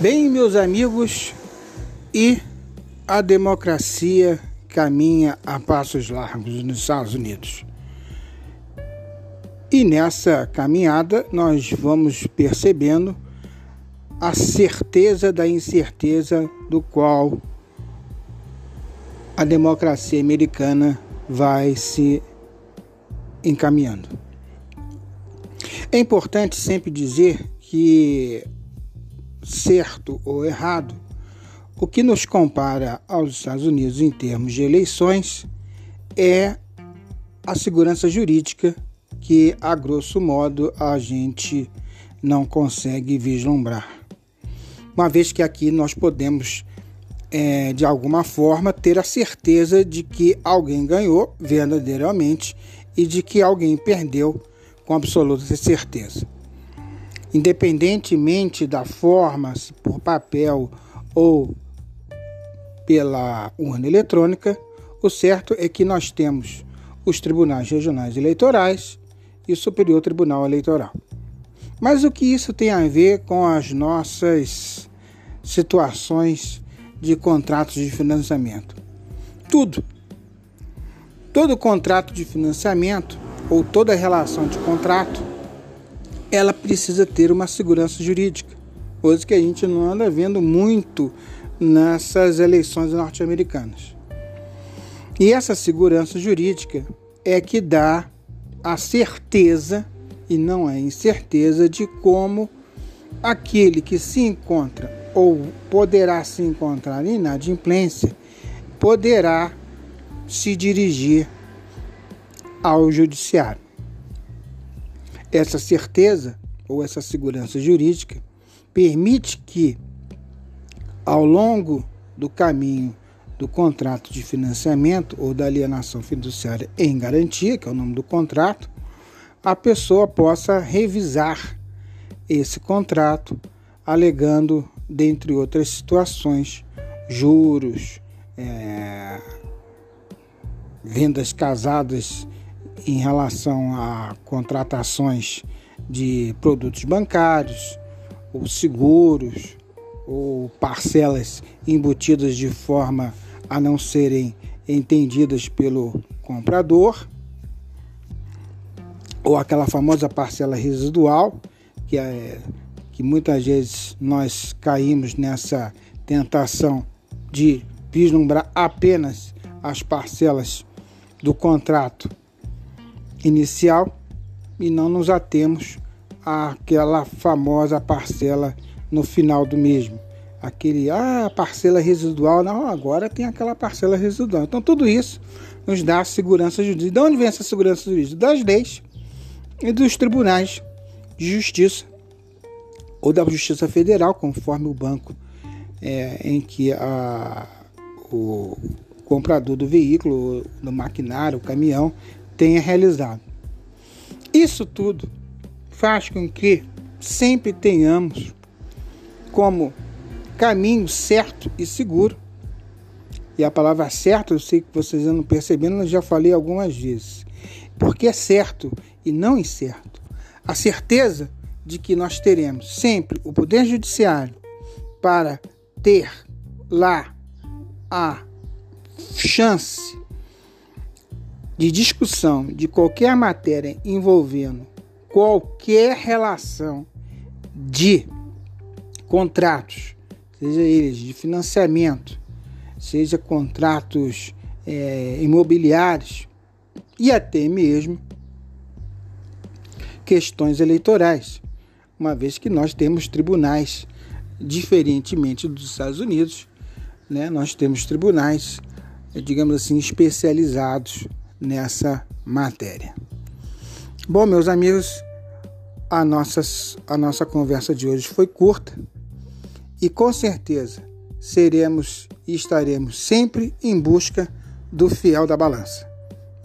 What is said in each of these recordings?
Bem, meus amigos, e a democracia caminha a passos largos nos Estados Unidos. E nessa caminhada nós vamos percebendo a certeza da incerteza do qual a democracia americana vai se encaminhando. É importante sempre dizer que certo ou errado, o que nos compara aos Estados Unidos em termos de eleições é a segurança jurídica que, a grosso modo, a gente não consegue vislumbrar. Uma vez que aqui nós podemos, é, de alguma forma, ter a certeza de que alguém ganhou verdadeiramente e de que alguém perdeu com absoluta certeza independentemente da forma, se por papel ou pela urna eletrônica, o certo é que nós temos os tribunais regionais eleitorais e o Superior Tribunal Eleitoral. Mas o que isso tem a ver com as nossas situações de contratos de financiamento? Tudo. Todo contrato de financiamento ou toda relação de contrato ela precisa ter uma segurança jurídica, coisa que a gente não anda vendo muito nessas eleições norte-americanas. E essa segurança jurídica é que dá a certeza, e não é incerteza, de como aquele que se encontra ou poderá se encontrar em inadimplência poderá se dirigir ao judiciário. Essa certeza ou essa segurança jurídica permite que, ao longo do caminho do contrato de financiamento ou da alienação fiduciária em garantia, que é o nome do contrato, a pessoa possa revisar esse contrato, alegando, dentre outras situações, juros, é, vendas casadas em relação a contratações de produtos bancários, ou seguros, ou parcelas embutidas de forma a não serem entendidas pelo comprador, ou aquela famosa parcela residual, que, é, que muitas vezes nós caímos nessa tentação de vislumbrar apenas as parcelas do contrato inicial e não nos atemos àquela famosa parcela no final do mesmo. Aquele, ah, parcela residual, não, agora tem aquela parcela residual. Então, tudo isso nos dá segurança jurídica. De onde vem essa segurança jurídica? Das leis e dos tribunais de justiça ou da Justiça Federal, conforme o banco é, em que a, o comprador do veículo, do maquinário, o caminhão, tenha realizado. Isso tudo faz com que sempre tenhamos como caminho certo e seguro. E a palavra certo, eu sei que vocês não percebendo, eu já falei algumas vezes. Porque é certo e não incerto. A certeza de que nós teremos sempre o Poder Judiciário para ter lá a chance de discussão de qualquer matéria envolvendo qualquer relação de contratos, seja eles de financiamento, seja contratos é, imobiliários e até mesmo questões eleitorais, uma vez que nós temos tribunais, diferentemente dos Estados Unidos, né, nós temos tribunais, digamos assim, especializados nessa matéria. Bom, meus amigos, a, nossas, a nossa conversa de hoje foi curta e com certeza seremos e estaremos sempre em busca do fiel da balança.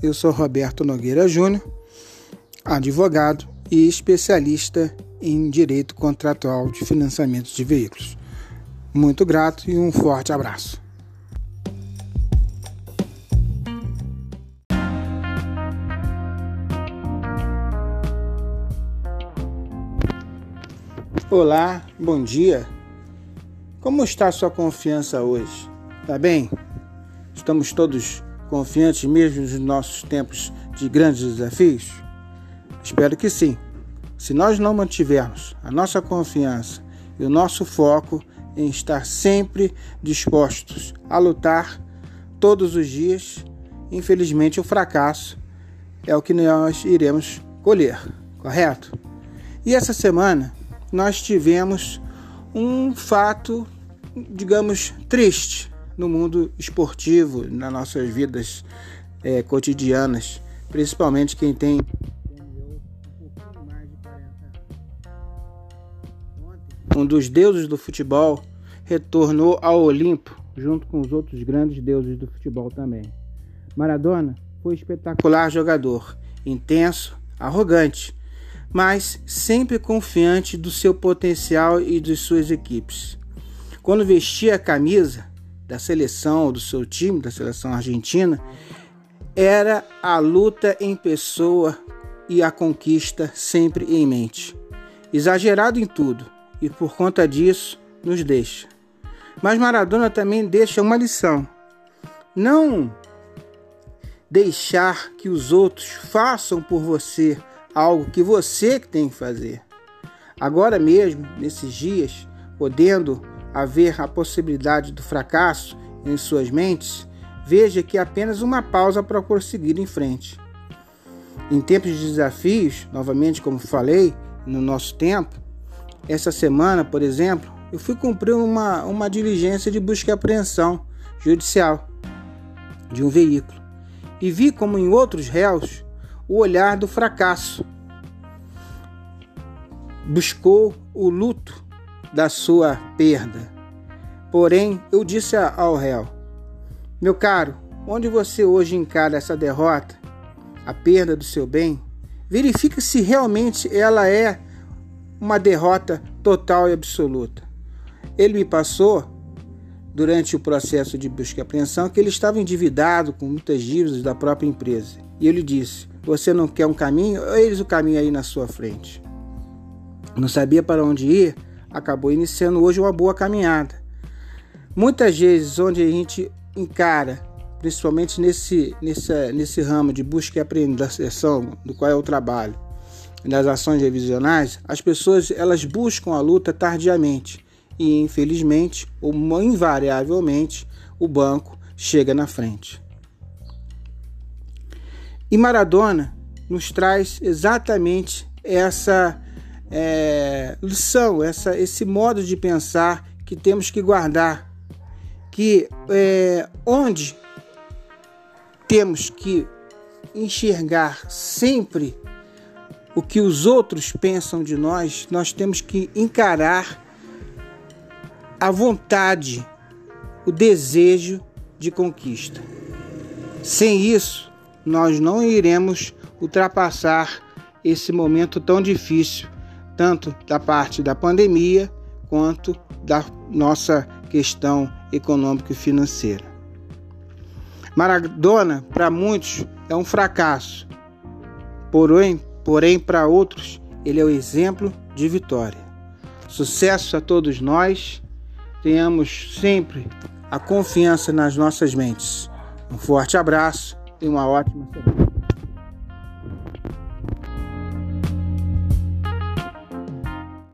Eu sou Roberto Nogueira Júnior, advogado e especialista em direito contratual de financiamento de veículos. Muito grato e um forte abraço. Olá, bom dia. Como está sua confiança hoje? Está bem? Estamos todos confiantes mesmo nos nossos tempos de grandes desafios? Espero que sim. Se nós não mantivermos a nossa confiança e o nosso foco em estar sempre dispostos a lutar todos os dias, infelizmente o fracasso é o que nós iremos colher, correto? E essa semana nós tivemos um fato, digamos, triste no mundo esportivo, nas nossas vidas é, cotidianas, principalmente quem tem um dos deuses do futebol retornou ao Olimpo, junto com os outros grandes deuses do futebol também. Maradona foi espetacular jogador, intenso, arrogante, mas sempre confiante do seu potencial e de suas equipes. Quando vestia a camisa da seleção ou do seu time, da seleção argentina, era a luta em pessoa e a conquista sempre em mente. Exagerado em tudo e por conta disso nos deixa. Mas Maradona também deixa uma lição: não deixar que os outros façam por você algo que você tem que fazer. Agora mesmo, nesses dias, podendo haver a possibilidade do fracasso em suas mentes, veja que é apenas uma pausa para prosseguir em frente. Em tempos de desafios, novamente, como falei, no nosso tempo, essa semana, por exemplo, eu fui cumprir uma, uma diligência de busca e apreensão judicial de um veículo e vi como em outros réus o olhar do fracasso. Buscou o luto da sua perda. Porém, eu disse ao réu: Meu caro, onde você hoje encara essa derrota, a perda do seu bem, verifique se realmente ela é uma derrota total e absoluta. Ele me passou, durante o processo de busca e apreensão, que ele estava endividado com muitas dívidas da própria empresa. E ele disse: Você não quer um caminho? Eis o caminho aí na sua frente. Não sabia para onde ir, acabou iniciando hoje uma boa caminhada. Muitas vezes, onde a gente encara, principalmente nesse, nesse, nesse ramo de busca e apreensão, do qual é o trabalho, nas ações revisionais, as pessoas elas buscam a luta tardiamente e infelizmente ou invariavelmente o banco chega na frente. E Maradona nos traz exatamente essa é, lição, essa, esse modo de pensar que temos que guardar, que é, onde temos que enxergar sempre o que os outros pensam de nós, nós temos que encarar a vontade, o desejo de conquista. Sem isso, nós não iremos ultrapassar esse momento tão difícil, tanto da parte da pandemia quanto da nossa questão econômica e financeira. Maradona, para muitos, é um fracasso, porém, porém para outros, ele é o exemplo de vitória. Sucesso a todos nós, tenhamos sempre a confiança nas nossas mentes. Um forte abraço e uma ótima semana.